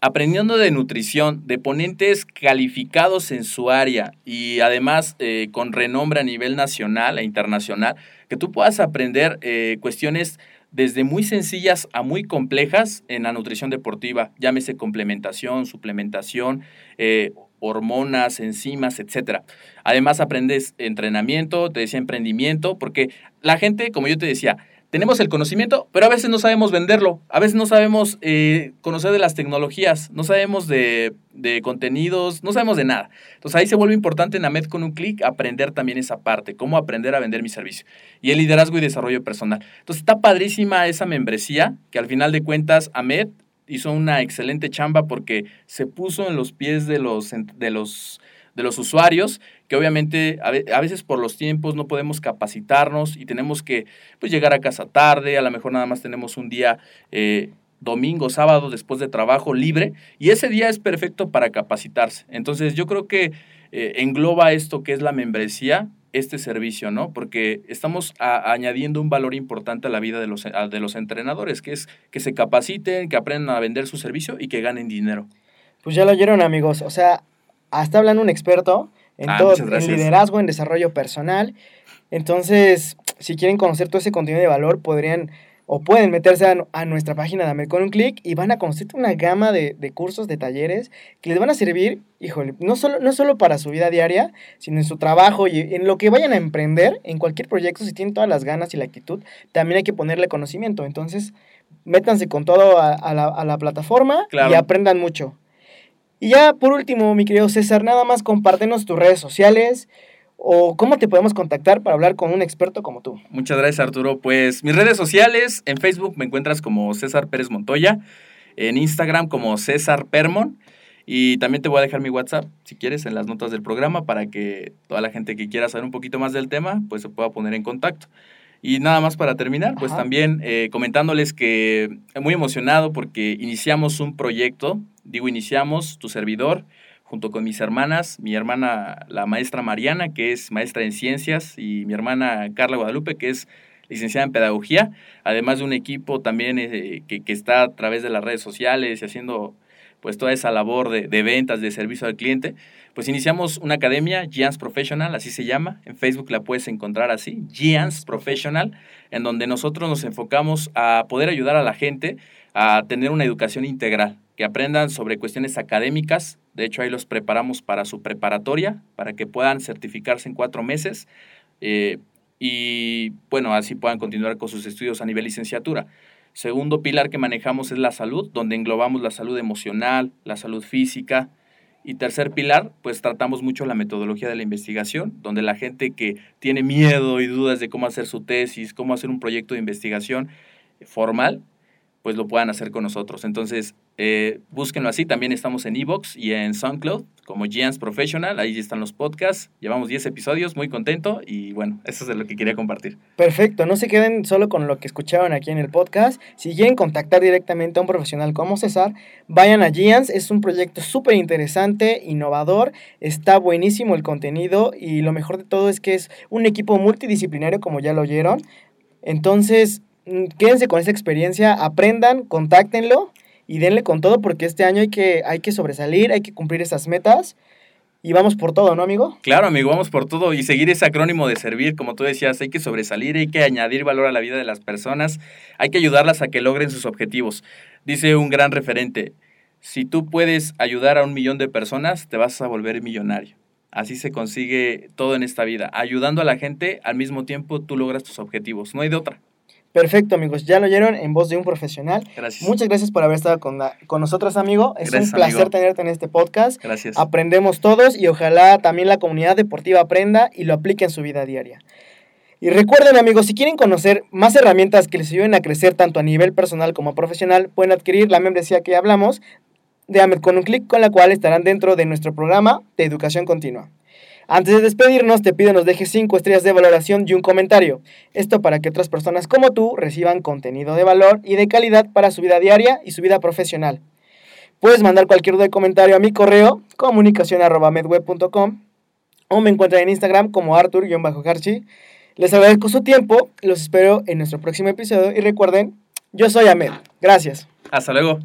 aprendiendo de nutrición, de ponentes calificados en su área y además eh, con renombre a nivel nacional e internacional, que tú puedas aprender eh, cuestiones desde muy sencillas a muy complejas en la nutrición deportiva, llámese complementación, suplementación, eh, hormonas, enzimas, etcétera. Además aprendes entrenamiento, te decía emprendimiento, porque la gente, como yo te decía, tenemos el conocimiento, pero a veces no sabemos venderlo, a veces no sabemos eh, conocer de las tecnologías, no sabemos de, de, contenidos, no sabemos de nada. Entonces ahí se vuelve importante en AMED con un clic aprender también esa parte, cómo aprender a vender mi servicio. Y el liderazgo y desarrollo personal. Entonces está padrísima esa membresía, que al final de cuentas AMED hizo una excelente chamba porque se puso en los pies de los, de los, de los usuarios, que obviamente a veces por los tiempos no podemos capacitarnos y tenemos que pues, llegar a casa tarde, a lo mejor nada más tenemos un día eh, domingo, sábado después de trabajo libre y ese día es perfecto para capacitarse. Entonces yo creo que eh, engloba esto que es la membresía, este servicio, ¿no? Porque estamos a, añadiendo un valor importante a la vida de los, a, de los entrenadores, que es que se capaciten, que aprendan a vender su servicio y que ganen dinero.
Pues ya lo oyeron amigos, o sea, hasta hablando un experto en
Ah,
todo, en liderazgo, en desarrollo personal. Entonces, si quieren conocer todo ese contenido de valor, podrían o pueden meterse a, a nuestra página de con un clic y van a conocer una gama de, de, cursos, de talleres que les van a servir, híjole, no solo, no solo para su vida diaria, sino en su trabajo y en lo que vayan a emprender, en cualquier proyecto, si tienen todas las ganas y la actitud, también hay que ponerle conocimiento. Entonces, métanse con todo a, a, la, a la, plataforma
claro.
y aprendan mucho. Y ya por último, mi querido César, nada más compártenos tus redes sociales, o cómo te podemos contactar para hablar con un experto como tú.
Muchas gracias, Arturo. Pues mis redes sociales, en Facebook me encuentras como César Pérez Montoya, en Instagram como César Permon. Y también te voy a dejar mi WhatsApp, si quieres, en las notas del programa para que toda la gente que quiera saber un poquito más del tema, pues se pueda poner en contacto. Y nada más para terminar, pues
Ajá.
también eh, comentándoles que muy emocionado porque iniciamos un proyecto, digo iniciamos, tu servidor, junto con mis hermanas, mi hermana la maestra Mariana, que es maestra en ciencias, y mi hermana Carla Guadalupe, que es licenciada en pedagogía, además de un equipo también eh, que, que, está a través de las redes sociales y haciendo pues toda esa labor de, de, ventas, de servicio al cliente, pues iniciamos una academia, Giants Professional, así se llama, en Facebook la puedes encontrar así, Giants Professional, en donde nosotros nos enfocamos a poder ayudar a la gente a tener una educación integral, que aprendan sobre cuestiones académicas, de hecho ahí los preparamos para su preparatoria, para que puedan certificarse en cuatro meses eh, y bueno, así puedan continuar con sus estudios a nivel licenciatura. Segundo pilar que manejamos es la salud, donde englobamos la salud emocional, la salud física. Y tercer pilar, pues tratamos mucho la metodología de la investigación, donde la gente que tiene miedo y dudas de cómo hacer su tesis, cómo hacer un proyecto de investigación formal, pues lo puedan hacer con nosotros. Entonces, Eh, búsquenlo así. También estamos en Evox y en SoundCloud como Giants Professional. Ahí están los podcasts. Llevamos 10 episodios, muy contento. Y bueno, eso es lo que quería compartir.
Perfecto, no se queden solo con lo que escucharon aquí en el podcast. Si quieren contactar directamente a un profesional como César, vayan a Giants. Es un proyecto súper interesante, innovador. Está buenísimo el contenido y lo mejor de todo es que es un equipo multidisciplinario, como ya lo oyeron. Entonces, quédense con esa experiencia, aprendan, contáctenlo y denle con todo porque este año hay que, hay que sobresalir, hay que cumplir esas metas y vamos por todo, ¿no, amigo?
Claro, amigo, vamos por todo y seguir ese acrónimo de servir, como tú decías, hay que sobresalir, hay que añadir valor a la vida de las personas, hay que ayudarlas a que logren sus objetivos. Dice un gran referente, si tú puedes ayudar a un millón de personas, te vas a volver millonario. Así se consigue todo en esta vida. Ayudando a la gente, al mismo tiempo tú logras tus objetivos. No hay de otra.
Perfecto, amigos. Ya lo oyeron en voz de un profesional.
Gracias.
Muchas gracias por haber estado con, la- con nosotros, amigo. Es
Gracias,
un placer
amigo.
tenerte en este podcast.
Gracias.
Aprendemos todos y ojalá también la comunidad deportiva aprenda y lo aplique en su vida diaria. Y recuerden, amigos, si quieren conocer más herramientas que les ayuden a crecer tanto a nivel personal como profesional, pueden adquirir la membresía que ya hablamos de AMED con un clic, con la cual estarán dentro de nuestro programa de educación continua. Antes de despedirnos, te pido nos dejes 5 estrellas de valoración y un comentario. Esto para que otras personas como tú reciban contenido de valor y de calidad para su vida diaria y su vida profesional. Puedes mandar cualquier duda comentario a mi correo comunicación.medweb.com o me encuentran en Instagram como Arthur-Harchi. Les agradezco su tiempo, los espero en nuestro próximo episodio y recuerden, yo soy Ahmed. Gracias.
Hasta luego.